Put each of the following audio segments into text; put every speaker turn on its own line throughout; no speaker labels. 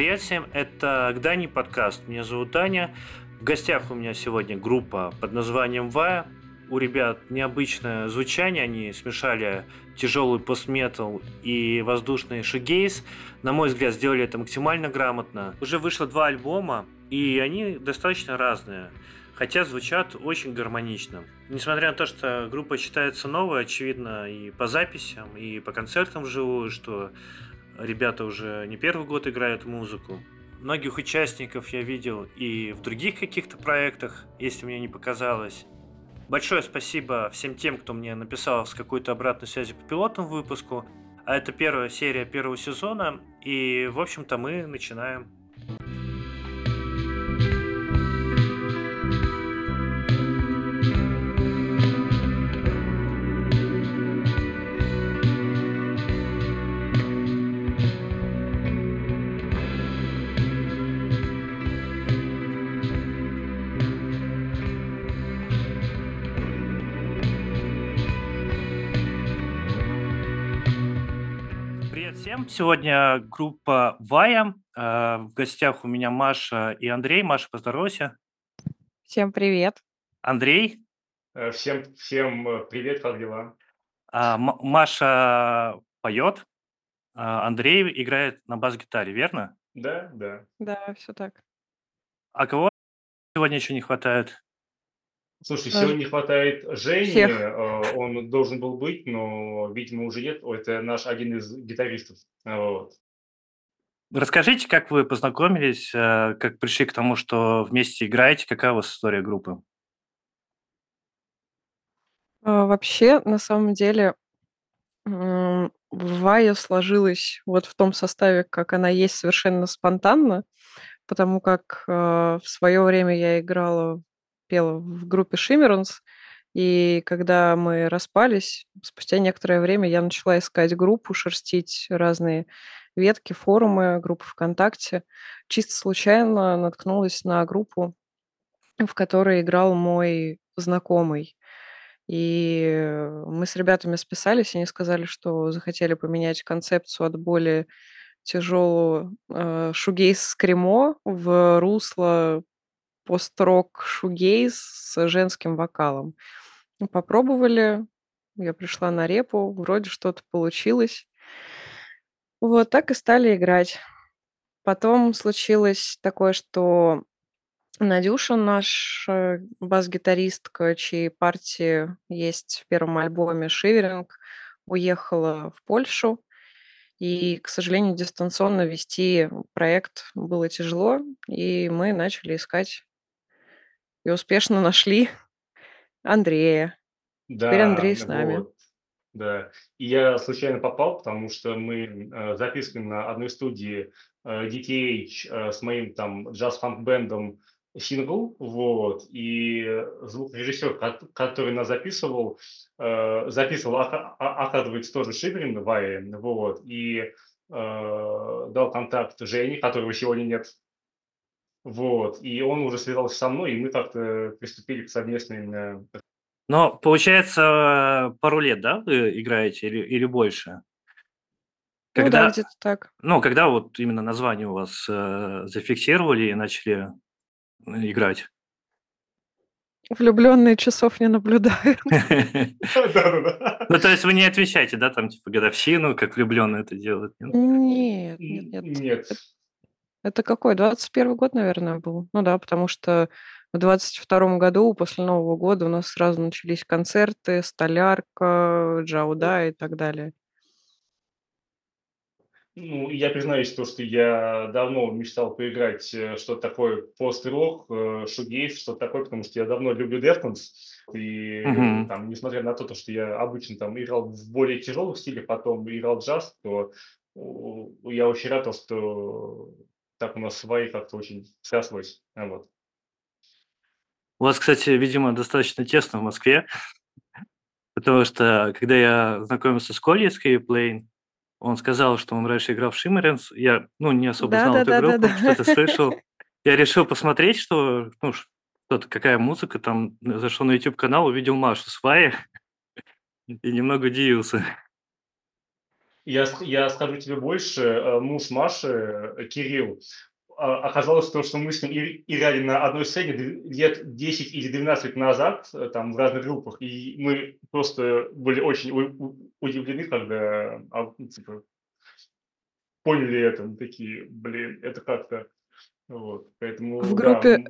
Всем, это Гдани подкаст. Меня зовут Даня. В гостях у меня сегодня группа под названием Вая. У ребят необычное звучание, они смешали тяжелый постметал и воздушный шигейс. На мой взгляд, сделали это максимально грамотно. Уже вышло два альбома, и они достаточно разные хотя звучат очень гармонично. Несмотря на то, что группа считается новой, очевидно, и по записям, и по концертам вживую, что ребята уже не первый год играют музыку. Многих участников я видел и в других каких-то проектах, если мне не показалось. Большое спасибо всем тем, кто мне написал с какой-то обратной связи по пилотному выпуску. А это первая серия первого сезона, и, в общем-то, мы начинаем. Сегодня группа Вая. Э, в гостях у меня Маша и Андрей. Маша, поздоровайся.
Всем привет.
Андрей.
Э, всем, всем э, привет, как дела?
А, Маша поет, а Андрей играет на бас-гитаре, верно?
Да, да.
Да, все так.
А кого сегодня еще не хватает?
Слушай, сегодня не хватает Жени, Всех. Э, он должен был быть, но, видимо, уже нет. Это наш один из гитаристов. Вот.
Расскажите, как вы познакомились, э, как пришли к тому, что вместе играете, какая у вас история группы?
А, вообще, на самом деле, Вая сложилась вот в том составе, как она есть, совершенно спонтанно, потому как э, в свое время я играла пела в группе Shimmerance, и когда мы распались, спустя некоторое время я начала искать группу, шерстить разные ветки, форумы, группы ВКонтакте. Чисто случайно наткнулась на группу, в которой играл мой знакомый. И мы с ребятами списались, и они сказали, что захотели поменять концепцию от более тяжелого э, шугейс скримо в русло пост-рок шугейз с женским вокалом. Ну, попробовали, я пришла на репу, вроде что-то получилось. Вот так и стали играть. Потом случилось такое, что Надюша, наш э, бас-гитаристка, чьей партии есть в первом альбоме «Шиверинг», уехала в Польшу. И, к сожалению, дистанционно вести проект было тяжело, и мы начали искать и успешно нашли Андрея. Теперь Андрей с нами.
вот, да. И я случайно попал, потому что мы э, записываем на одной студии э, DTH э, с моим там джаз-фанк-бэндом сингл, вот, и звукорежиссер, который нас записывал, э, записывал, оказывается, тоже Шибрин, Варе, вот, и э, дал контакт Жене, которого сегодня нет, вот, и он уже связался со мной, и мы как-то приступили к совместным... Э,
Но получается, пару лет, да, вы играете или, или больше?
Когда, ну да, где-то так.
Ну, когда вот именно название у вас э, зафиксировали и начали э, играть?
Влюбленные часов не наблюдают.
Ну, то есть вы не отвечаете, да, там, типа, годовщину, как влюбленные это делают?
Нет, нет, нет. Это какой? 21 год, наверное, был. Ну да, потому что в 22 году, после Нового года, у нас сразу начались концерты, Столярка, Джауда и так далее.
Ну, я признаюсь, то, что я давно мечтал поиграть э, что-то такое пост-рок, э, шугейс, что-то такое, потому что я давно люблю Deftones. И Мгм. там, несмотря на то, что я обычно там играл в более тяжелых стилях, потом играл джаз, то я очень рад, что так у нас свои как-то очень срослось. А вот.
У вас, кстати, видимо, достаточно тесно в Москве, потому что когда я знакомился с Колей, с Плейн, он сказал, что он раньше играл в Шиммеренс. Я, ну, не особо
да,
знал
да,
эту
да,
группу,
да,
да. что-то слышал. Я решил посмотреть, что, ну, что-то, какая музыка там. Зашел на YouTube-канал, увидел Машу с Ваи и немного удивился.
Я, я скажу тебе больше, э, муж Маши, э, Кирилл, а, оказалось то, что мы с ним играли на одной сцене лет 10 или 12 назад, э, там в разных группах, и мы просто были очень удивлены, когда ну, типа, поняли это, мы такие, блин, это как-то, вот, поэтому,
В группе,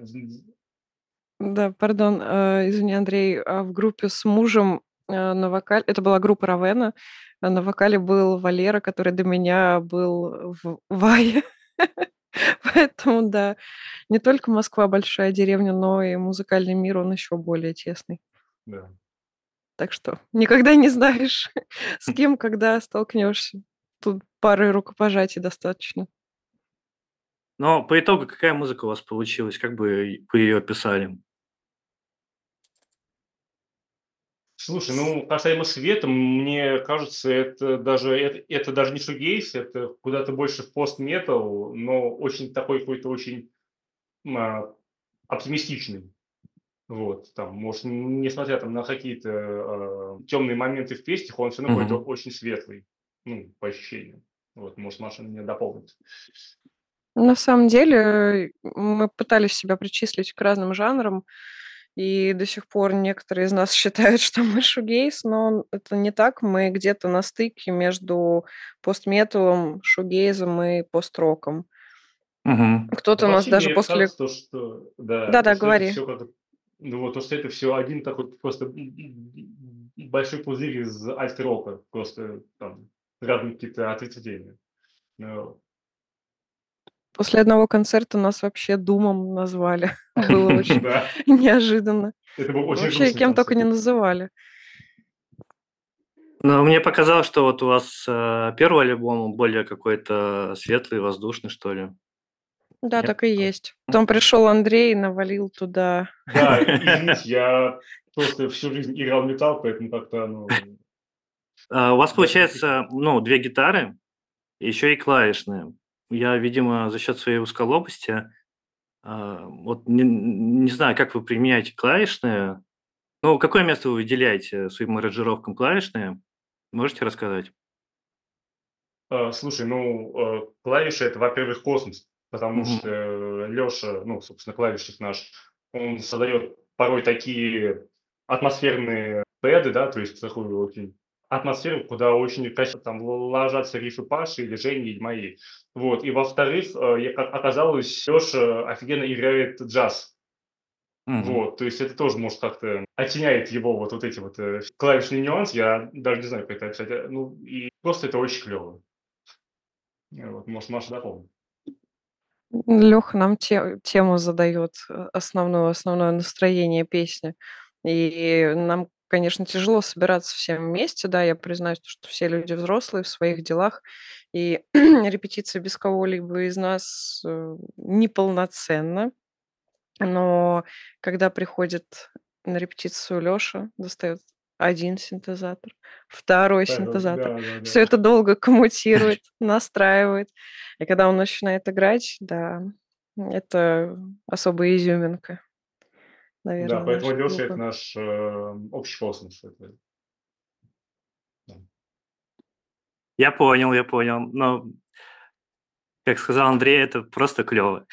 да,
да, пардон, извини, Андрей, а в группе с мужем на вокале, это была группа Равена, а на вокале был Валера, который до меня был в Вае. Поэтому, да, не только Москва большая деревня, но и музыкальный мир, он еще более тесный.
да.
Так что никогда не знаешь, с кем, когда столкнешься. Тут пары рукопожатий достаточно.
Но по итогу какая музыка у вас получилась? Как бы вы ее описали?
Слушай, ну, касаемо света, мне кажется, это даже, это, это даже не шугейс, это куда-то больше в пост-метал, но очень такой какой-то очень а, оптимистичный. Вот, там, может, несмотря там, на какие-то э, темные моменты в песнях, он все равно
Мгм.
какой-то очень светлый, ну, по ощущениям. Вот, может, Маша меня дополнит.
На самом деле, мы пытались себя причислить к разным жанрам, и до сих пор некоторые из нас считают, что мы шугейс, но это не так. Мы где-то на стыке между постметалом, шугейзом и пост-роком.
Мгм.
Кто-то у нас даже после...
то, что, да, что это
говори.
все как ну вот, то, что это все один такой просто большой пузырь из альт-рока, просто там разные какие-то ответвления. Ну,
После одного концерта нас вообще Думом назвали. Было очень
Да,
неожиданно.
это был очень
Вообще кем только не называли.
Но мне показалось, что вот у вас э, первый альбом более какой-то светлый, воздушный, что ли.
Да,
Нет?
так и есть. Потом пришел Андрей и навалил туда.
Да, извините, я просто всю жизнь играл в металл, поэтому как-то, ну,
А, У вас получается, ну, две гитары, еще и клавишные. Я, видимо, за счет своей узколобости, а, вот не, не знаю, как вы применяете клавишные. Ну, какое место вы выделяете своим аранжировкам клавишные? Можете рассказать?
А, Слушай, ну, э, клавиши это, во-первых, космос, потому
Мгм.
что Леша, ну, собственно, клавишник наш, он создает порой такие атмосферные пэды, да, то есть такую очень атмосферу, куда очень красиво там ложатся рифы Паши или Жени, или мои. Вот. И во-вторых, э, я- как оказалось, Леша офигенно играет джаз.
Мгм.
Вот, то есть это тоже, может, как-то оттеняет его вот, вот эти вот э, клавишные нюансы, я даже не знаю, как это описать. Э, Ну, и просто это очень клево. Вот, может, Маша дополнит.
Леха нам те- тему задает, э, основную, основное настроение песни. И нам, конечно, тяжело собираться всем вместе, да, я признаюсь, что все люди взрослые в своих делах, и репетиция без кого-либо из нас э, неполноценна. Но когда приходит на репетицию Леша, достает один синтезатор, второй
Второй,
синтезатор.
да, да,
Все
да.
это долго коммутирует, настраивает. И когда он начинает играть, да, это особая изюминка,
Да,
наверное,
поэтому Леша это
группы.
наш э, общий космос. Это, да.
Я понял, я понял. Но, как сказал Андрей, это просто клево.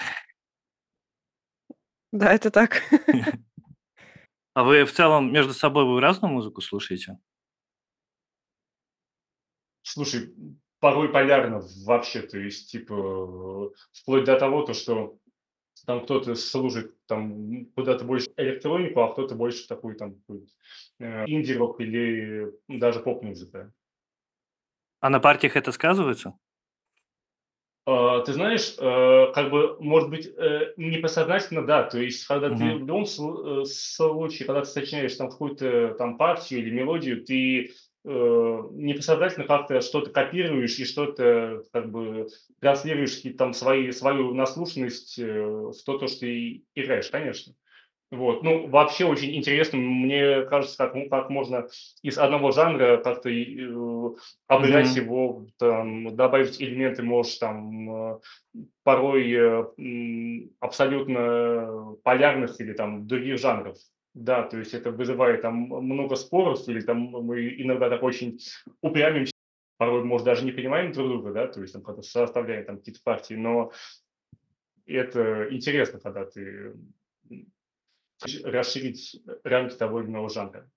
Да, это так.
А вы в целом между собой вы разную музыку слушаете?
Слушай, порой полярно вообще, то есть, типа, э, вплоть до того, то, что там кто-то служит там куда-то больше электронику, а кто-то больше такой там э, инди-рок или даже поп-музыка.
А на партиях это сказывается?
А, Ты знаешь, э, как бы, может быть, э, непосознательно, да, то есть, когда ты
Мгм.
в любом слу- случае, когда ты сочиняешь там какую-то там партию или мелодию, ты э, непосознательно как-то что-то копируешь и что-то как бы транслируешь какие-то там свои, свою наслушанность э, в то, то, что ты играешь, конечно. Вот. Ну, вообще очень интересно, мне кажется, как, м- как можно из одного жанра как-то и, э, обыграть
Мгм.
его, там, добавить элементы, может, там, э, порой э, абсолютно полярных или там других жанров. Да, то есть это вызывает там много споров, или там мы иногда так очень упрямимся порой, может, даже не понимаем друг друга, да, то есть там когда составляем там какие-то партии, но это интересно, когда ты расширить рамки того или иного жанра.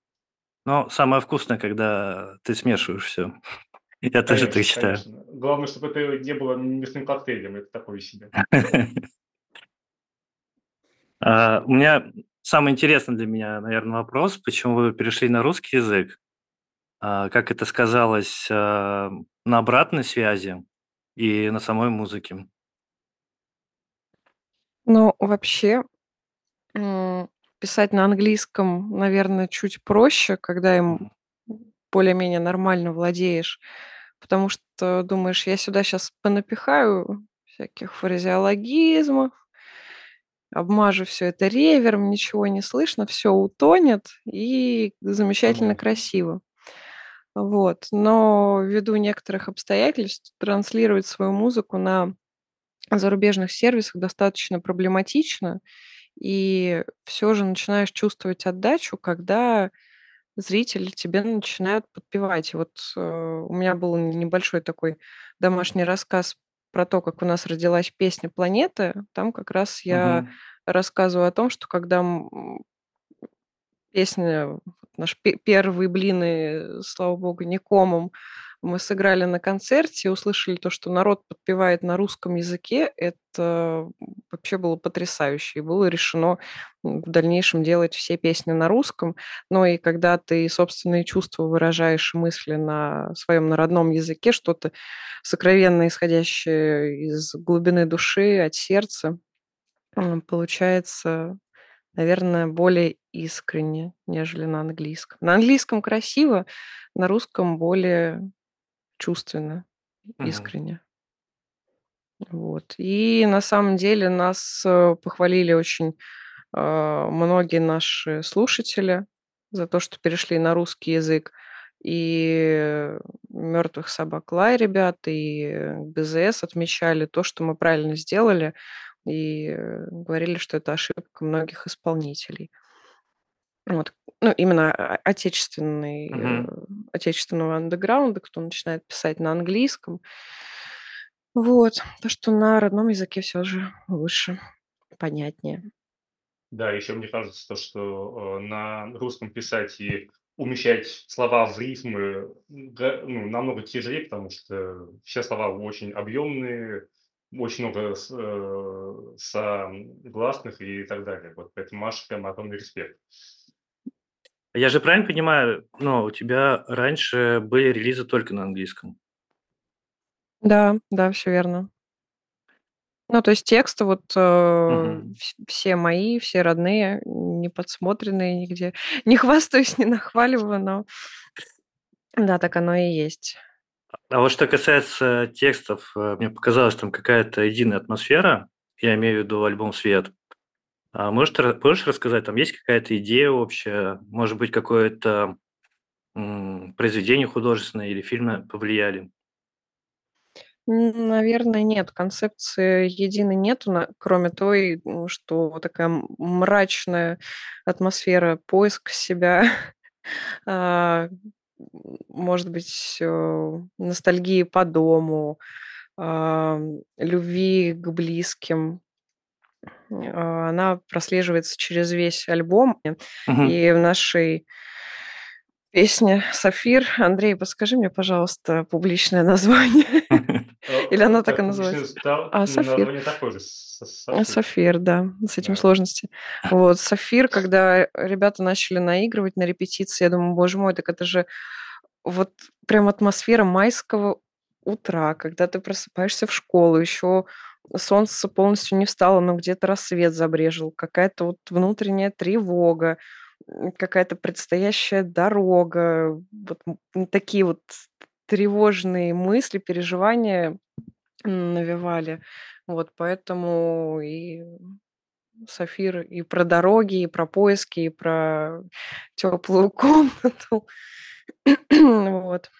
Но самое вкусное, когда ты смешиваешь все. Я тоже так считаю. Конечно.
Главное, чтобы это не было мясным коктейлем, это такое себе.
А, у меня самый интересный для меня, наверное, вопрос, почему вы перешли на русский язык? А, как это сказалось а, на обратной связи и на самой музыке?
Ну, вообще, писать на английском, наверное, чуть проще, когда им более-менее нормально владеешь, потому что думаешь, я сюда сейчас понапихаю всяких фразеологизмов, обмажу все это ревером, ничего не слышно, все утонет и замечательно красиво. Вот. Но ввиду некоторых обстоятельств транслировать свою музыку на зарубежных сервисах достаточно проблематично, и все же начинаешь чувствовать отдачу, когда зрители тебе начинают подпевать. И вот э, у меня был небольшой такой домашний рассказ про то, как у нас родилась песня «Планета». Там как раз я угу. рассказываю о том, что когда песня, наш первые блины, слава богу, не комом, мы сыграли на концерте, услышали то, что народ подпевает на русском языке. Это вообще было потрясающе. И было решено в дальнейшем делать все песни на русском. Но и когда ты собственные чувства выражаешь мысли на своем на родном языке, что-то сокровенно исходящее из глубины души, от сердца, получается, наверное, более искренне, нежели на английском. На английском красиво, на русском более чувственно, искренне. Вот. И на самом деле нас э, похвалили очень э, многие наши слушатели за то, что перешли на русский язык. И мертвых собак лай ребят, и ГЗС отмечали то, что мы правильно сделали, и э, говорили, что это ошибка многих исполнителей. Вот. Ну, именно отечественный, э, отечественного андеграунда, кто начинает писать на английском. Вот. То, что на родном языке все же лучше, понятнее.
Да, еще мне кажется, то, что э, на русском писать и умещать слова в рифмы ну, намного тяжелее, потому что все слова очень объемные, очень много э, согласных и так далее. Вот поэтому Маша прям огромный респект.
Я же правильно понимаю, ну, у тебя раньше были релизы только на английском?
Да, да, все верно. Ну, то есть тексты вот э, все мои, все родные, не подсмотренные нигде. Не хвастаюсь, не нахваливаю, но да, так оно и есть.
А вот что касается текстов, э, мне показалось, там какая-то единая атмосфера. Я имею в виду альбом «Свет». А может, можешь рассказать, там есть какая-то идея общая, может быть, какое-то произведение художественное или фильмы повлияли?
Наверное, нет. Концепции единой нету, кроме той, что такая мрачная атмосфера, поиск себя, а, может быть, э, ностальгии по дому, а, любви к близким. А, она прослеживается через весь альбом. Мгм. И в нашей песне «Сафир» Андрей, подскажи мне, пожалуйста, публичное название. Или она так и называется? А, «Сафир». «Сафир», да, с этим сложности. Вот, «Сафир», когда ребята начали наигрывать на репетиции, я думаю, боже мой, так это же вот прям атмосфера майского утра, когда ты просыпаешься в школу, еще солнце полностью не встало, но где-то рассвет забрежил, какая-то вот внутренняя тревога, какая-то предстоящая дорога, вот такие вот тревожные мысли, переживания навевали. Вот поэтому и Сафир и про дороги, и про поиски, и про теплую комнату. вот.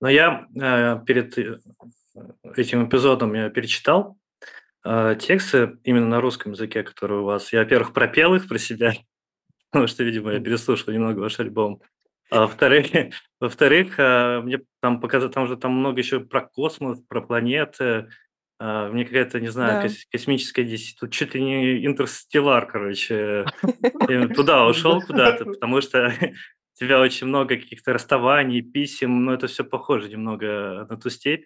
Но я э, перед э, этим эпизодом я перечитал э, тексты именно на русском языке, которые у вас. Я, во-первых, пропел их про себя, потому что, видимо, я переслушал немного ваш альбом. А во-вторых, во-вторых, а, мне там показывают, там же там много еще про космос, про планеты. А, мне какая-то, не знаю,
Да.
кос- космическая здесь, тут чуть ли не интерстеллар, короче. Я туда ушел куда-то, потому что у тебя очень много каких-то расставаний, писем, но это все похоже немного на ту степь.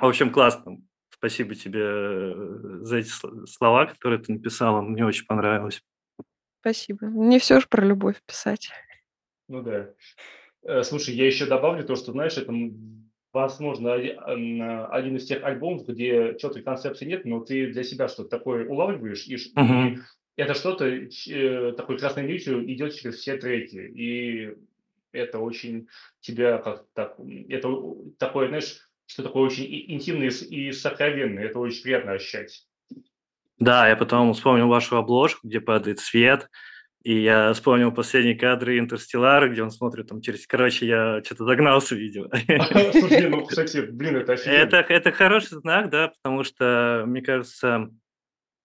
В общем, классно. Спасибо тебе э, за эти сл- слова, которые ты написала. Мне очень понравилось.
Спасибо. Не все же про любовь писать.
Ну да. Э, Слушай, я еще добавлю то, что, знаешь, это, возможно, один из тех альбомов, где четкой концепции нет, но ты для себя что-то такое улавливаешь, и,
Мгм.
это что-то э, такой красной нитью идет через все треки, и это очень тебя как так, это такое, знаешь, что такое очень интимное и сокровенное, это очень приятно ощущать.
Да, я потом вспомнил вашу обложку, где падает свет, и я вспомнил последние кадры Интерстеллара, где он смотрит там через... Короче, я что-то загнался, видимо.
Слушай, ну, кстати, блин, это
Это,
офигенно.
это хороший знак, да, потому что, мне кажется,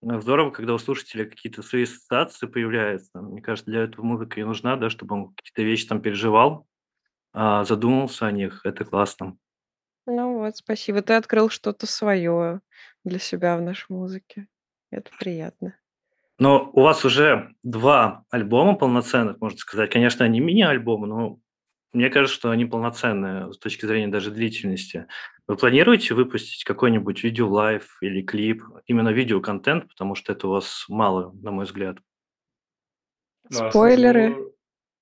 здорово, когда у слушателя какие-то свои ассоциации появляются. Мне кажется, для этого музыка и нужна, да, чтобы он какие-то вещи там переживал, а, задумался о них. Это классно.
Ну вот, спасибо. Ты открыл что-то свое для себя в нашей музыке. Это приятно.
Но у вас уже два альбома полноценных, можно сказать. Конечно, они мини-альбомы, но мне кажется, что они полноценные с точки зрения даже длительности. Вы планируете выпустить какой-нибудь видео-лайв или клип, именно видеоконтент, потому что это у вас мало, на мой взгляд.
Ну, а
Спойлеры.
ну,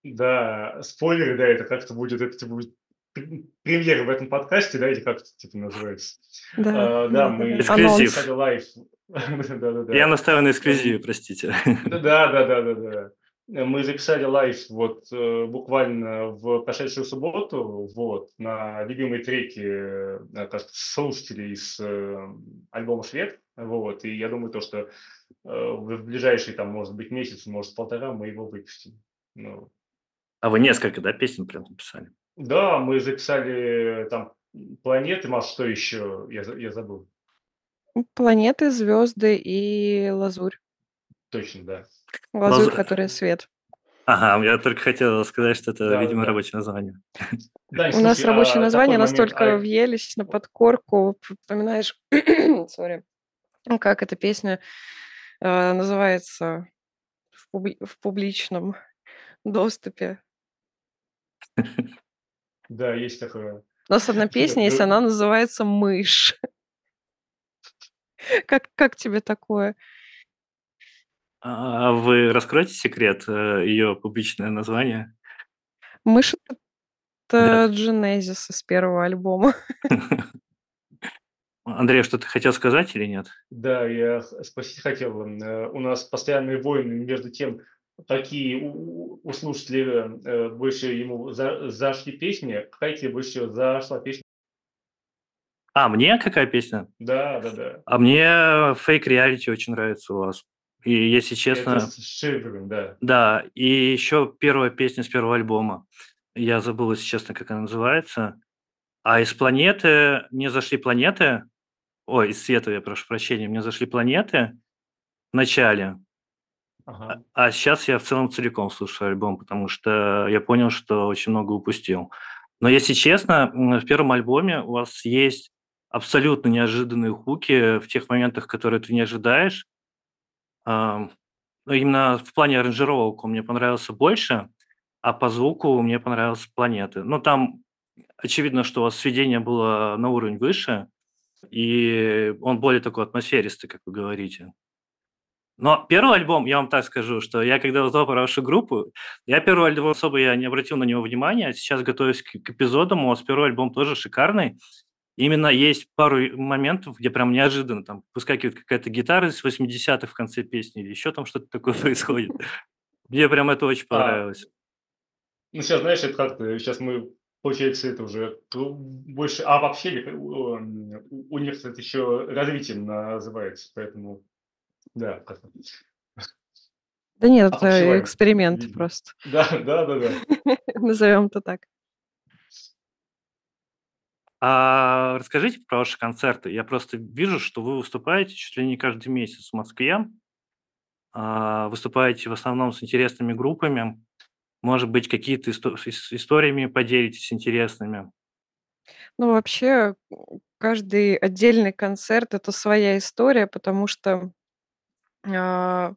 да, спойлеры, да, это как-то будет, это типа будет пр- премьера в этом подкасте, да, или как это типа называется?
Да,
А,
да,
мы.
Эксклюзив.
Да-да-да.
Я настаиваю на эксклюзиве, простите.
Да, да, да, да, да. Мы записали live вот э, буквально в прошедшую субботу, вот, на любимые треки э, как слушателей из э, альбома «Швед», вот, и я думаю, то, что в ближайший, там, может быть, месяц, может, полтора мы его выпустим. Ну,
А вы несколько, да, песен прям написали?
Да, мы записали там планеты, Маш, что еще? Я, я забыл.
Планеты, звезды и лазурь.
Точно, да.
Лазурь,
Лазу-
которая свет.
Ага, я только хотел сказать, что это,
Да,
видимо,
да.
рабочее название.
Дань,
У нас рабочие
а момент,
настолько
а-
въелись на подкорку. Вспоминаешь, сори, ну, как эта песня э, называется в, публи- в публичном доступе.
Да, есть такое.
У нас одна песня есть,
Ну,
она называется «Мышь». Как, как тебе такое?
А вы раскроете секрет, ее публичное название?
«Мышь» —
Да.
это Genesis из первого альбома.
Андрей, что ты хотел сказать или нет?
Да, я спросить хотел. э, У нас постоянные войны между тем, какие у, у- слушателей э, больше ему за- зашли песни, какая тебе больше зашла песня.
А, мне какая песня?
Да, да, да.
А мне фейк реалити очень нравится у вас. И если
Это
честно,
с Шивером, да.
да, и еще первая песня с первого альбома. Я забыл, если честно, как она называется. А из планеты мне зашли планеты. Ой, из света, я прошу прощения, мне зашли планеты в начале.
Ага.
А сейчас я в целом целиком слушаю альбом, потому что я понял, что очень много упустил. Но если честно, в первом альбоме у вас есть абсолютно неожиданные хуки в тех моментах, которые ты не ожидаешь. Ну, именно в плане аранжировок он мне понравился больше, а по звуку мне понравился «Планеты». Ну, там очевидно, что у вас сведение было на уровень выше, и он более такой атмосферистый, как вы говорите. Но первый альбом, я вам так скажу, что я когда узнал про вашу группу, я первый альбом особо я не обратил на него внимания, а сейчас готовясь к, к эпизодам, у вас первый альбом тоже шикарный. Именно есть пару моментов, где прям неожиданно там выскакивает какая-то гитара из 80-х в конце песни или еще там что-то такое происходит. Мне прям это очень
А,
понравилось.
ну, сейчас, знаешь, это как-то, сейчас мы, получается, это уже больше а обобщили, у, у- у них это еще развитием называется, поэтому, да.
Да нет, это
Обобщаем,
эксперимент просто.
Да, да, да, да.
Назовем это так.
А расскажите про ваши концерты. Я просто вижу, что вы выступаете чуть ли не каждый месяц в Москве. А, Выступаете в основном с интересными группами. Может быть, какие-то историями поделитесь интересными?
Ну, вообще, каждый отдельный концерт- это своя история, потому что, а,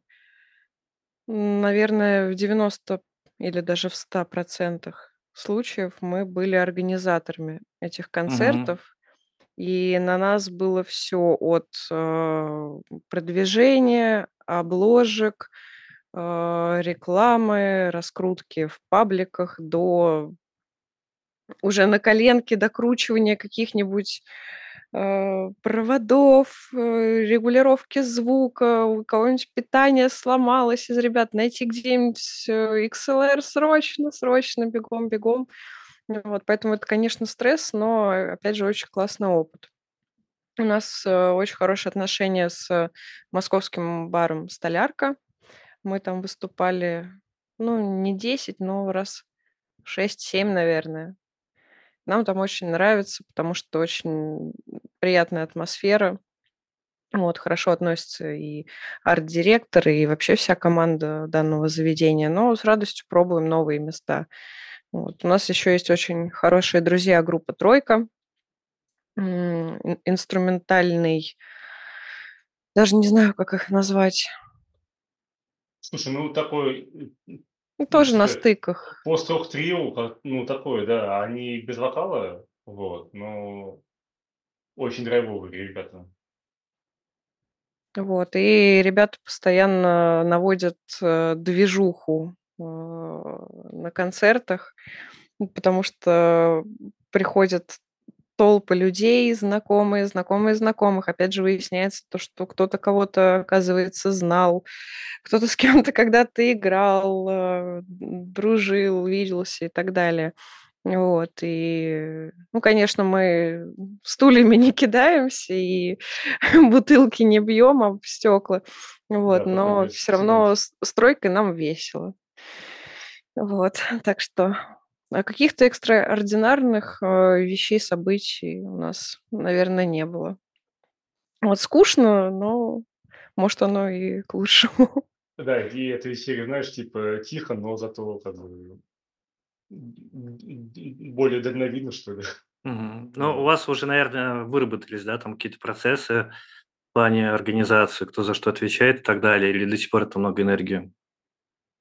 наверное, в 90 или даже в ста процентах случаев мы были организаторами этих концертов, и на нас было все от, а, продвижения, обложек, а, рекламы, раскрутки в пабликах до уже на коленке докручивания каких-нибудь, э, проводов, э, регулировки звука, у кого-нибудь питание сломалось из ребят, найти где-нибудь, э, XLR срочно, срочно, бегом, бегом. Вот, поэтому это, конечно, стресс, но, э, опять же, очень классный опыт. У нас, э, очень хорошие отношения с московским баром "Столярка". Мы там выступали, ну, не 10, но раз шесть-семь, наверное. Нам там очень нравится, потому что очень приятная атмосфера. Вот, хорошо относятся и арт-директор, и вообще вся команда данного заведения, но с радостью пробуем новые места. Вот. У нас еще есть очень хорошие друзья, группа "Тройка". Инструментальный, даже не знаю, как их назвать.
Слушай, ну такой,
Ну,
м,
тоже на стыках.
пост-рок трио, как, ну такое, да, они без вокала, вот, но очень драйвовые ребята.
Вот, и ребята постоянно наводят, э, движуху, э, на концертах, ну, потому что приходят толпы людей, знакомые, знакомые знакомых. Опять же, выясняется то, что кто-то кого-то, оказывается, знал, кто-то с кем-то когда-то играл, э, дружил, виделся и так далее. Вот, и, ну, конечно, мы стульями не кидаемся и бутылки не бьем об стекла, вот,
Да,
но все равно с с тройкой нам весело. Вот, так что, а каких-то экстраординарных, э, вещей, событий у нас, наверное, не было. Вот скучно, но, может, оно и к лучшему.
Да, и это из серии, знаешь, типа тихо, но зато как бы более дальновидно, что ли.
Мгм. Ну, у вас уже, наверное, выработались, да, там какие-то процессы в плане организации, кто за что отвечает и так далее, или до сих пор это много энергии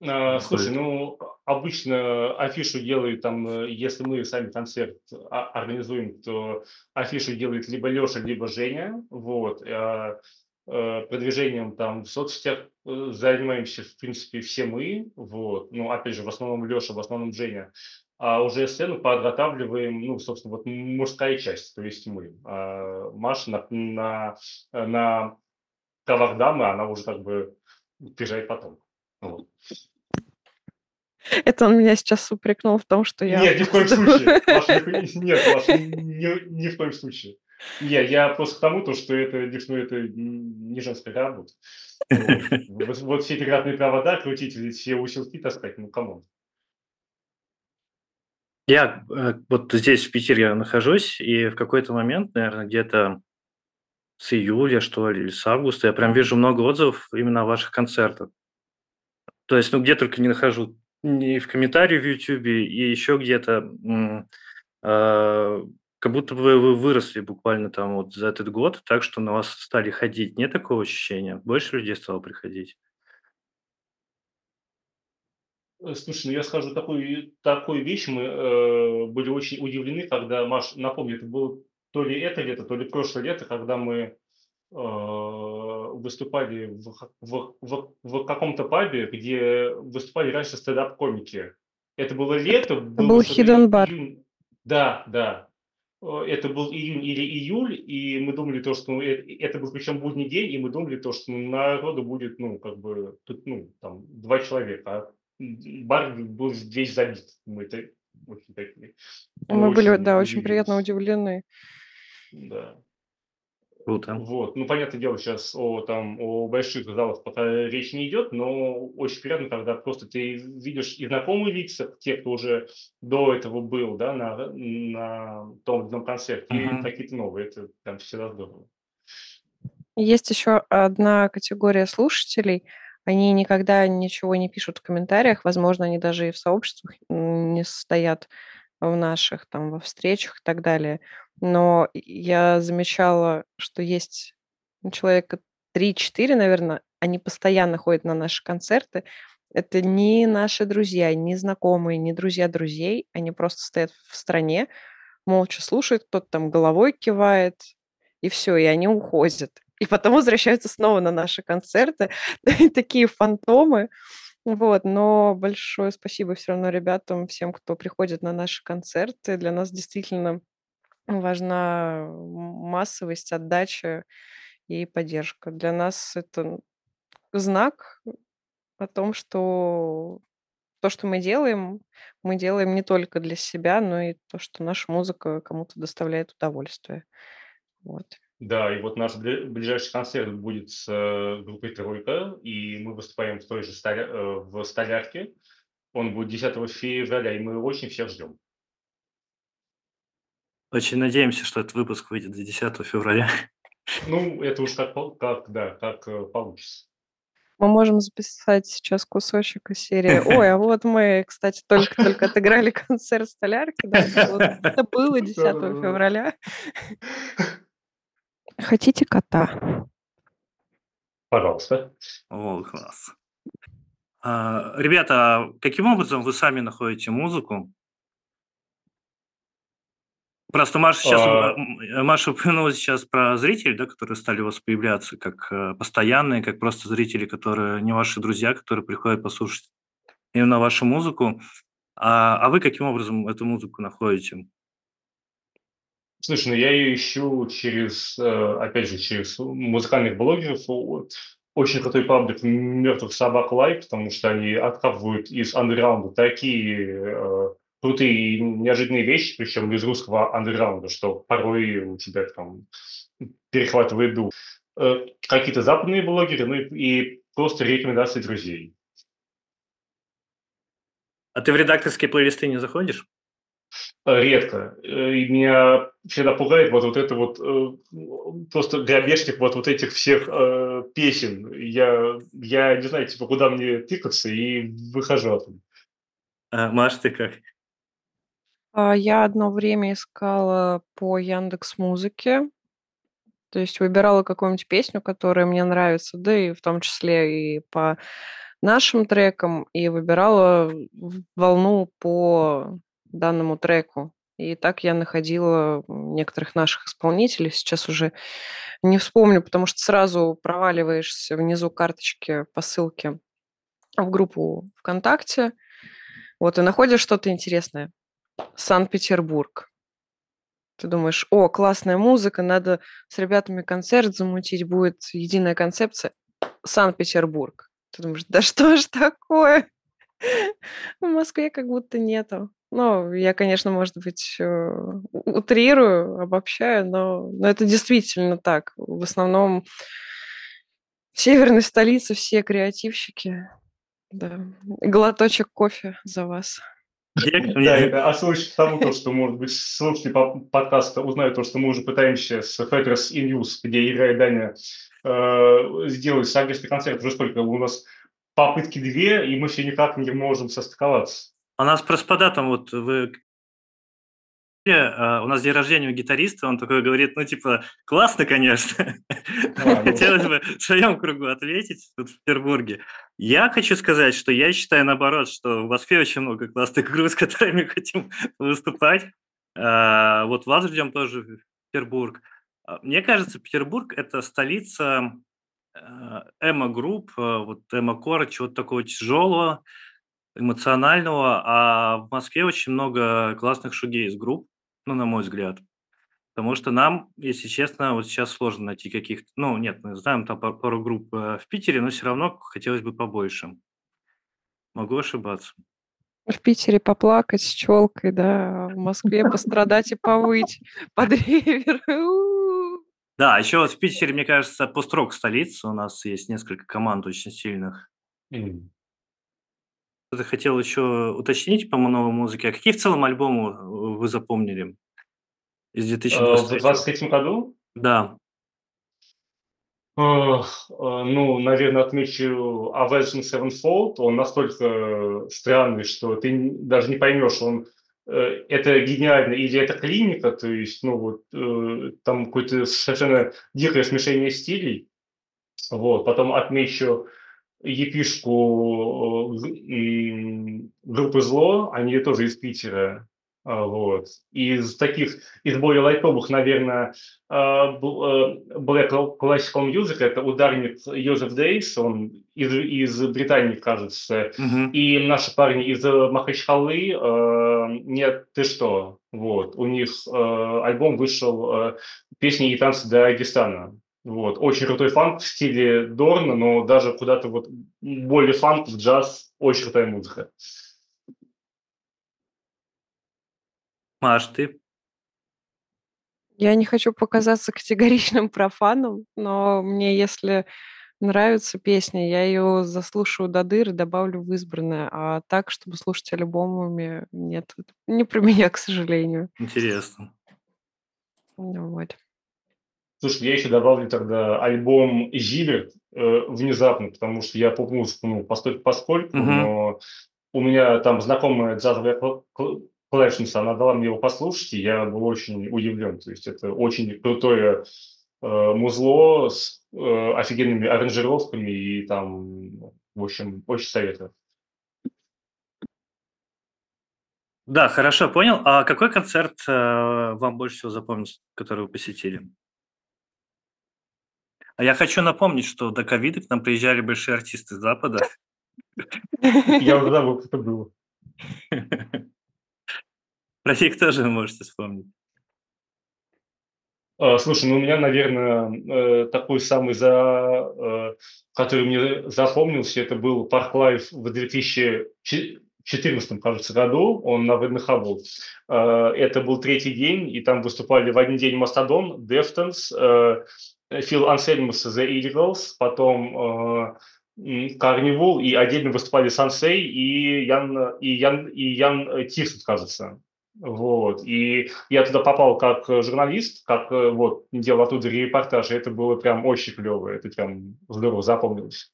А, слушай, ну, обычно афишу делают там, э, если мы сами концерт организуем, то афишу делает либо Леша, либо Женя, вот, а, продвижением там в соцсетях э, занимаемся, в принципе, все мы, вот, ну, опять же, в основном Леша, в основном Женя, а уже сцену подготавливаем, ну, собственно, вот мужская часть, то есть мы. А Маша на, на, на правах дамы, она уже как бы приезжает потом. Вот.
Это он меня сейчас упрекнул в том, что я
Нет, ни в коем случае. Маша, нет, Маша, ни, ни в коем случае. Не, я просто к тому, то, что это, ну, это не женская работа. Вот. Вот, все эти разные провода крутить, все усилки таскать, ну, come on.
Я э, вот здесь, в Питере, нахожусь, и в какой-то момент, наверное, где-то с июля, что ли, или с августа, я прям вижу много отзывов именно о ваших концертах. То есть, ну, где только не нахожу, и в комментарии в "Ютубе", и еще где-то, а, как будто бы вы выросли буквально там вот за этот год, так что на вас стали ходить. Нет такого ощущения? Больше людей стало приходить?
Э, Слушай, ну я скажу такую, такую вещь. Мы э, были очень удивлены, когда, Маш, напомню, это было то ли это лето, то ли прошлое лето, когда мы э, выступали в, в, в, в каком-то пабе, где выступали раньше стендап-комики. Это было лето,
Это
было
был hidden bar.
июнь. Да, да. Э, Это был июнь или июль, и мы думали то, что ну, это был причем будний день, и мы думали то, что ну, народу будет, ну, как бы, тут, ну, там, два человека, а бар был весь забит. Мы это очень такие,
Мы были,
очень
да, очень приятно
удивились.
удивлены.
Да.
Круто.
Вот, ну, понятное дело, сейчас о, там, о больших залах пока речь не идет, но очень приятно, когда просто ты видишь и знакомые лица, те, кто уже до этого был, да, на, на том ином концерте, и
Мгм.
какие-то новые, это там всегда здорово.
Есть еще одна категория слушателей. Они никогда ничего не пишут в комментариях, возможно, они даже и в сообществах не состоят в наших, там, во встречах и так далее. Но я замечала, что есть человека 3-4, наверное, они постоянно ходят на наши концерты. Это не наши друзья, не знакомые, не друзья друзей. Они просто стоят в стране, молча слушают, кто-то там головой кивает, и все, и они уходят. И потом возвращаются снова на наши концерты. Такие фантомы. Вот, но большое спасибо все равно ребятам, всем, кто приходит на наши концерты. Для нас действительно важна массовость, отдача и поддержка. Для нас это знак о том, что то, что мы делаем, мы делаем не только для себя, но и то, что наша музыка кому-то доставляет удовольствие. Вот.
Да, и вот наш ближайший концерт будет с э, группой «Тройка», и мы выступаем в той же Столя... Э, в Столярке. Он будет 10 февраля, и мы очень всех ждем.
Очень надеемся, что этот выпуск выйдет 10 февраля.
Ну, это уж как, как да, как э, получится.
Мы можем записать сейчас кусочек из серии. Ой, а вот мы, кстати, только-только отыграли концерт столярки. Да, это было 10 февраля. Хотите кота?
Пожалуйста.
О, класс. А, ребята, а каким образом вы сами находите музыку? Просто Маша сейчас, а... Маша упомянула сейчас про зрителей, да, которые стали у вас появляться, как э, постоянные, как просто зрители, которые не ваши друзья, которые приходят послушать именно вашу музыку. А, а вы каким образом эту музыку находите?
Слушай, ну я ее ищу через, э, опять же, через музыкальных блогеров. Очень крутой паблик «Мертвых собак лайк», потому что они откапывают из андерграунда такие крутые и неожиданные вещи, причем из русского андерграунда, что порой у тебя там перехватывает дух. Э, какие-то западные блогеры, ну и просто рекомендации друзей.
А ты в редакторские плейлисты не заходишь?
Э, редко. Э, и меня всегда пугает вот, вот это вот просто грабежник вот, вот этих всех э, песен. Я, я не знаю, типа, куда мне тыкаться и выхожу оттуда.
А, Маш, ты как?
А, я одно время искала по Яндекс Музыке. То есть выбирала какую-нибудь песню, которая мне нравится, да и в том числе и по нашим трекам, и выбирала волну по данному треку. И так я находила некоторых наших исполнителей. Сейчас уже не вспомню, потому что сразу проваливаешься внизу карточки по ссылке в группу ВКонтакте. Вот, и находишь что-то интересное. Санкт-Петербург. Ты думаешь, о, классная музыка, надо с ребятами концерт замутить, будет единая концепция. Санкт-Петербург. Ты думаешь, да что ж такое? В Москве как будто нету. Ну, я, конечно, может быть, э, утрирую, обобщаю, но, но это действительно так. В основном в северной столице все креативщики. Да. Глоточек кофе за вас.
Да, это ослышит тому, то, что, может быть, слушатели подкаста узнают то, что мы уже пытаемся с Fetters in News, где Ира и Даня э, сделать совместный концерт. Уже сколько? У нас попытки две, и мы все никак не можем состыковаться.
У нас просто по там вот вы а, у нас день рождения у гитариста, он такой говорит, ну, типа, классно, конечно. А, Хотелось бы в своем кругу ответить тут в Петербурге. Я хочу сказать, что я считаю наоборот, что в Москве очень много классных групп, с которыми хотим выступать. А, вот вас ждем тоже в Петербург. Мне кажется, Петербург – это столица эмо-групп, вот эмо-кора, чего-то такого тяжелого, эмоционального, а в Москве очень много классных шугейс-групп, ну, на мой взгляд. Потому что нам, если честно, вот сейчас сложно найти каких-то... Ну, нет, мы знаем там пару групп э, в Питере, но все равно хотелось бы побольше. Могу ошибаться.
В Питере поплакать с челкой, да, а в Москве пострадать и повыть под ревер.
Да, а еще вот в Питере, мне кажется, построк столица. У нас есть несколько команд очень сильных. Mm. Ты хотел еще уточнить по новой музыке. А какие в целом альбомы э, вы запомнили из 2023?
Э, в 2023 году?
Да.
Ну, наверное, отмечу Avenging Sevenfold. Он настолько странный, что ты даже не поймешь, он э, это гениально или это клиника, то есть, ну вот, э, там какое-то совершенно дикое смешение стилей. Вот, потом отмечу епишку э, группы «Зло», они тоже из Питера. А, вот. Из таких, из более лайтовых, наверное, а, Black Classical Music, это ударник Йозеф Дейс, он из, из Британии, кажется, uh-huh. и наши парни из Махачкалы, а, нет, ты что, вот, у них альбом вышел «Песни и танцы Дагестана», вот, очень крутой фанк в стиле Дорна, но даже куда-то вот более фанк, в джаз, очень крутая музыка.
Маш, ты?
Я не хочу показаться категоричным профаном, но мне, если нравится песня, я ее заслушаю до дыр и добавлю в избранное. А так, чтобы слушать альбомами, нет, не про меня, к сожалению.
Интересно.
Ну вот.
Слушай, я еще добавлю тогда альбом Зиверт э, внезапно, потому что я поп-музыку, ну, поскольку, поскольку uh-huh. но у меня там знакомая джазовая Collections, она дала мне его послушать, и я был очень удивлен. То есть это очень крутое э, музло с э, офигенными аранжировками, и там, в общем, очень советую.
Да, хорошо, понял. А какой концерт э, вам больше всего запомнился, который вы посетили? А я хочу напомнить, что до ковида к нам приезжали большие артисты с Запада.
Я уже забыл, кто это было.
Про них тоже можете вспомнить.
А, слушай, ну у меня, наверное, э, такой самый, за, э, который мне запомнился, это был Park Live в 2014, кажется, году, он на ВДНХ был. А, это был третий день, и там выступали в один день Mastodon, Deftones, Фил Ансельмо с The Illegals, потом Karnivool, и отдельно выступали SunSay и Ян, и Ян, и Ян Тирсен, кажется. Вот. И я туда попал как э, журналист, как э, вот делал оттуда репортаж, и это было прям очень клево, это прям здорово запомнилось.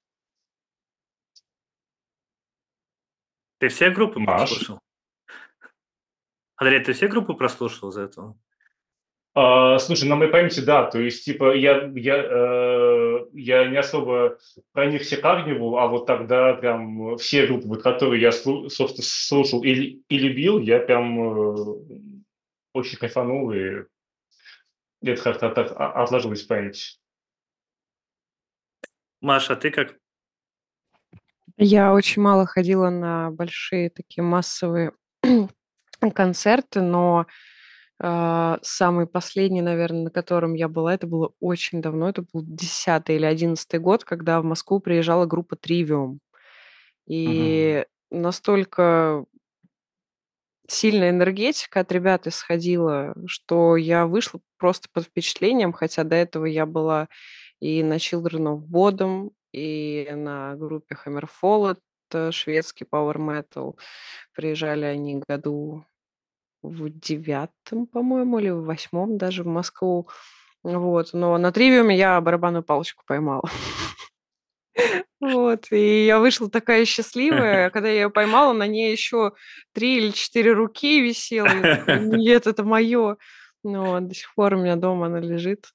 Ты все группы Маш? прослушал? Андрей, ты все группы прослушал за этого?
А, слушай, на моей памяти, да, то есть, типа, я, я, э, я не особо про них все карнивал, а вот тогда прям все группы, вот, которые я, собственно, слушал и, и любил, я прям э, очень кайфанул, и это как-то так отложилось в памяти.
Маша, а ты как?
Я очень мало ходила на большие такие массовые концерты, но самый последний, наверное, на котором я была, это было очень давно, это был 10 или 11 год, когда в Москву приезжала группа «Тривиум». И настолько сильная энергетика от ребят исходила, что я вышла просто под впечатлением, хотя до этого я была и на Children of Bodom, и на группе Hammerfall, это шведский power metal. Приезжали они году в девятом, по-моему, или в восьмом даже в Москву. Вот. Но на тривиуме я барабанную палочку поймала. Вот, и я вышла такая счастливая, когда я ее поймала, на ней еще три или четыре руки висело. Нет, это мое. Но до сих пор у меня дома она лежит.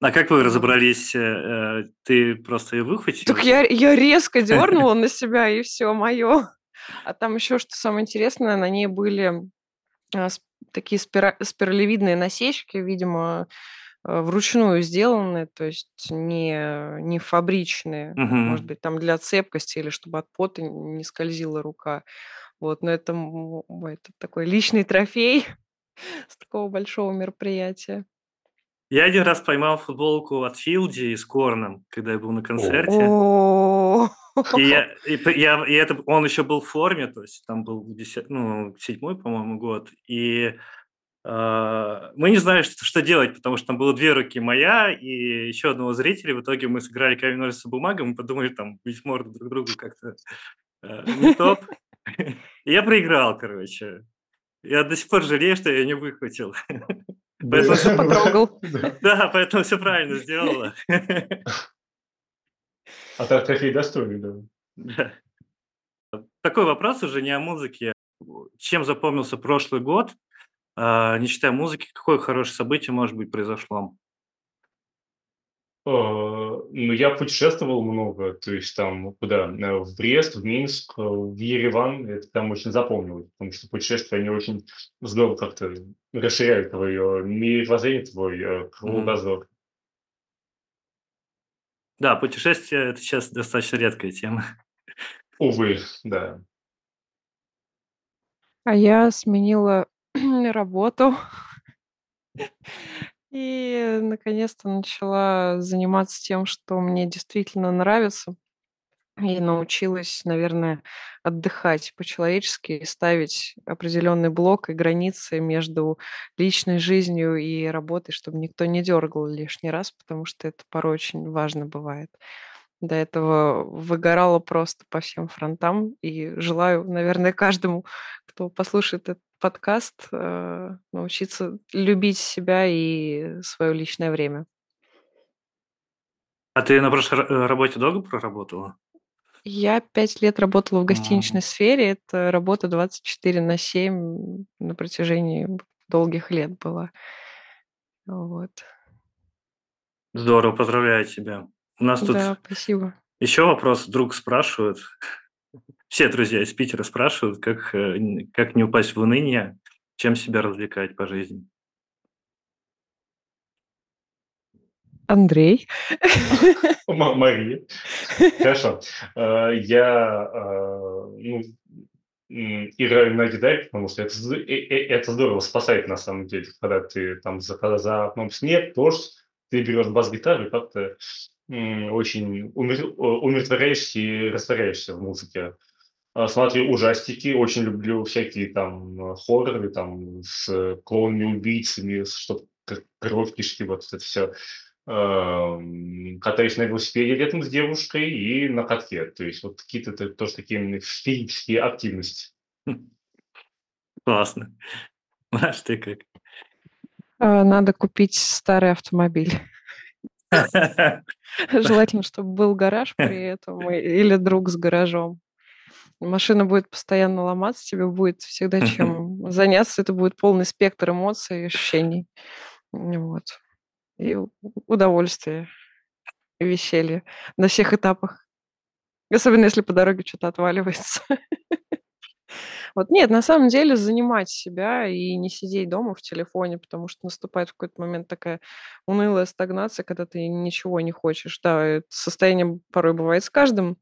А как вы разобрались? Э, э, ты просто ее выхватила?
Так я, я резко дернула на себя, и все, мое. А там еще что самое интересное, на ней были такие спира спиралевидные насечки, видимо, э, вручную сделаны, то есть не не фабричные. Может быть, там для цепкости или чтобы от пота не скользила рука. Вот, но это это такой личный трофей с такого большого мероприятия.
Я один раз поймал футболку от Филди с Корном, когда я был на концерте.
О.
И, я, и, я, и это, он еще был в форме, то есть там был 10, ну, седьмой, по-моему, год. И э, мы не знали, что, что делать, потому что там было две руки моя и еще одного зрителя. В итоге мы сыграли камень, ножницы, бумага, мы подумали, там, бить морду друг другу как-то э, не топ. И я проиграл, короче. Я до сих пор жалею, что я не выхватил. Поэтому
всё потрогал.
Да,
поэтому все правильно сделала.
А так трофей достойный, да.
Такой вопрос уже не о музыке. Чем запомнился прошлый год? А, не считая музыки, какое хорошее событие, может быть, произошло?
А, ну, я путешествовал много, то есть там куда? Э, в Брест, в Минск, э, в Ереван. Это там очень запомнилось, потому что путешествия, они очень здорово как-то расширяют твое мировоззрение, твой э,
Мгм. Да, путешествия- это сейчас достаточно редкая тема.
Увы, да.
А я сменила работу и наконец-то начала заниматься тем, что мне действительно нравится. И научилась, наверное, отдыхать по-человечески ставить определенный блок и границы между личной жизнью и работой, чтобы никто не дергал лишний раз, потому что это порой очень важно бывает. До этого выгорала просто по всем фронтам и желаю, наверное, каждому, кто послушает этот подкаст, э, научиться любить себя и свое личное время.
А ты на прошлой э, работе долго проработала?
Я 5 лет работала в гостиничной сфере. Это работа 24 на 7 на протяжении долгих лет была. Вот.
Здорово, поздравляю тебя. У нас тут
Да, спасибо.
еще вопрос. Друг спрашивает. Все друзья из Питера спрашивают, как, э, как не упасть в уныние, чем себя развлекать по жизни.
Андрей.
Ма- Мария. Хорошо. Э, Я э, ну, играю на гитаре, потому что это, э- это здорово спасает на самом деле, когда ты там за, за окном снег, дождь, ты берешь бас-гитару и как-то очень о- умиротворяешься и растворяешься в музыке. Смотрю ужастики, очень люблю всякие там хорроры, там с клоунами-убийцами, чтобы кровь, кишки, вот это все. Катаюсь на велосипеде летом с девушкой и на катке. То есть вот какие-то т- тоже такие физические активности.
Классно. Маш, ты как?
А, Надо купить старый автомобиль. Желательно, чтобы был гараж при этом или друг с гаражом. Машина будет постоянно ломаться, тебе будет всегда чем заняться. Это будет полный спектр эмоций и ощущений. Вот. И удовольствие, и веселье на всех этапах. Особенно если по дороге что-то отваливается. Вот нет, на самом деле занимать себя и не сидеть дома в телефоне, потому что наступает в какой-то момент такая унылая стагнация, когда ты ничего не хочешь. Да, это состояние порой бывает с каждым,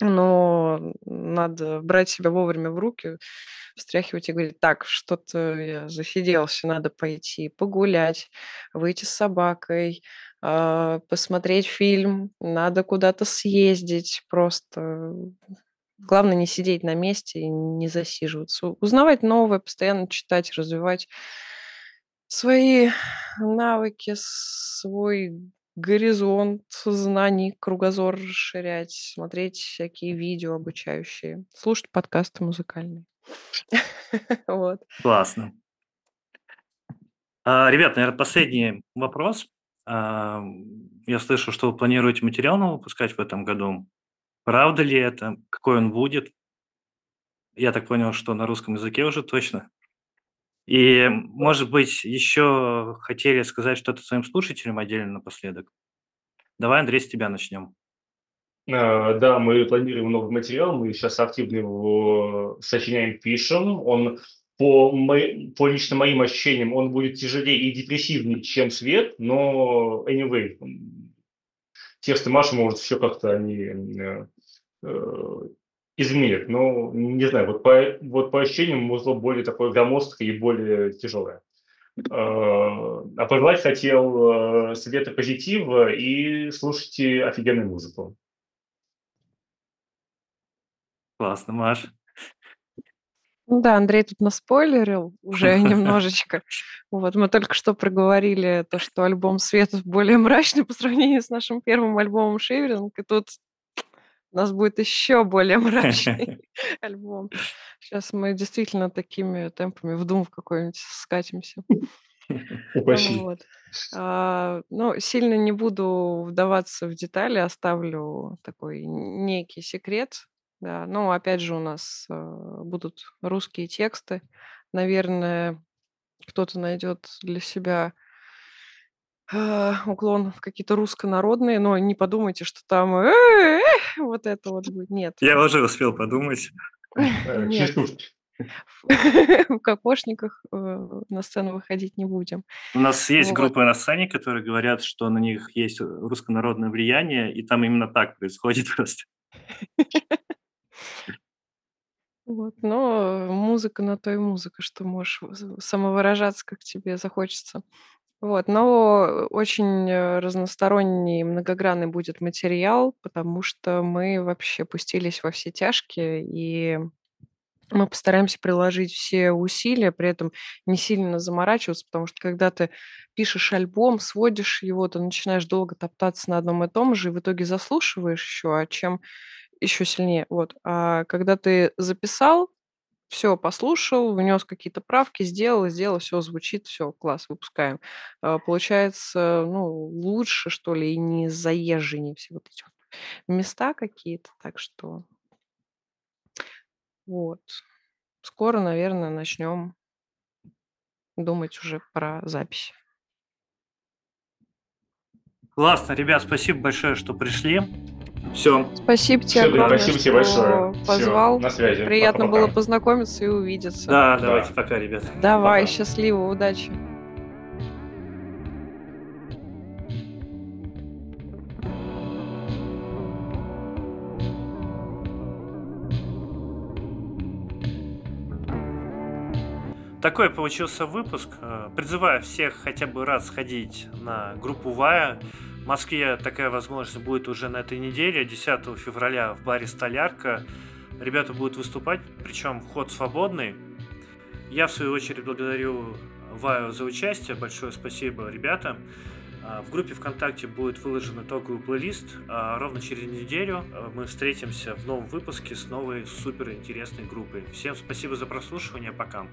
но надо брать себя вовремя в руки, встряхивать и говорить, так, что-то я засиделся, надо пойти погулять, выйти с собакой, а, посмотреть фильм, надо куда-то съездить, просто Главное не сидеть на месте и не засиживаться. Узнавать новое, постоянно читать, развивать свои навыки, свой горизонт знаний, кругозор расширять, смотреть всякие видео обучающие, слушать подкасты музыкальные. Вот.
Классно. А, Ребят, наверное, последний вопрос. А, Я слышу, что вы планируете материал выпускать в этом году. Правда ли это? Какой он будет? Я так понял, что на русском языке уже точно. И, может быть, еще хотели сказать что-то своим слушателям отдельно напоследок. Давай, Андрей, с тебя начнем.
А, Да, мы планируем новый материал, мы сейчас активно его сочиняем, пишем. Он по, мо- по лично моим ощущениям, он будет тяжелее и депрессивнее, чем свет, но anyway, тексты Маши, может, все как-то они э, изменят. Но не знаю, вот по, вот по ощущениям музло более такое громоздкое и более тяжелое. Э, А пожелать хотел э, света позитива и слушайте офигенную музыку.
Классно, Маш.
Ну да, Андрей тут наспойлерил уже немножечко. Вот мы только что проговорили то, что альбом Светов более мрачный по сравнению с нашим первым альбомом Шиверинг, и тут у нас будет еще более мрачный альбом. Сейчас мы действительно такими темпами в Doom в какой-нибудь скатимся.
Упаси.
Вот. А, ну, сильно не буду вдаваться в детали, оставлю такой некий секрет. Да, ну, опять же, у нас э, будут русские тексты. Наверное, кто-то найдет для себя уклон в какие-то руссконародные, но не подумайте, что там э, э, вот это вот будет. Нет.
Я уже успел подумать.
Э.
В кокошниках э, на сцену выходить не будем.
У нас есть группы на сцене, которые говорят, что на них есть руссконародное влияние, и там именно так происходит просто.
Вот, но музыка на то и музыка, что можешь самовыражаться, как тебе захочется. Вот, но очень э, разносторонний, многогранный будет материал, потому что мы вообще пустились во все тяжкие, и мы постараемся приложить все усилия, при этом не сильно заморачиваться, потому что когда ты пишешь альбом, сводишь его, ты начинаешь долго топтаться на одном и том же, и в итоге заслушиваешь еще, а чем еще сильнее. Вот. А когда ты записал, все послушал, внес какие-то правки, сделал, сделал, все звучит, все, класс, выпускаем. А, Получается, ну, лучше, что ли, и не заезженнее все вот эти вот места какие-то. Так что вот. Скоро, наверное, начнем думать уже про запись.
Классно, ребят, спасибо большое, что пришли. Все,
Спасибо тебе
да,
огромное,
спасибо тебе
что
большое.
Позвал.
на связи.
Приятно
Пока-пока.
было познакомиться и увидеться.
да,
Да.
давайте пока, ребят.
Давай,
Пока.
счастливо, удачи.
Такой получился выпуск. Э, Призываю всех хотя бы раз сходить на группу Вая. В Москве такая возможность будет уже на этой неделе, 10 февраля в баре «Столярка». Ребята будут выступать, причем вход свободный. Я, в свою очередь, благодарю Ваю за участие. Большое спасибо, ребята. А, В группе ВКонтакте будет выложен итоговый плейлист. А Ровно через неделю а, мы встретимся в новом выпуске с новой супер интересной группой. Всем спасибо за прослушивание. Пока.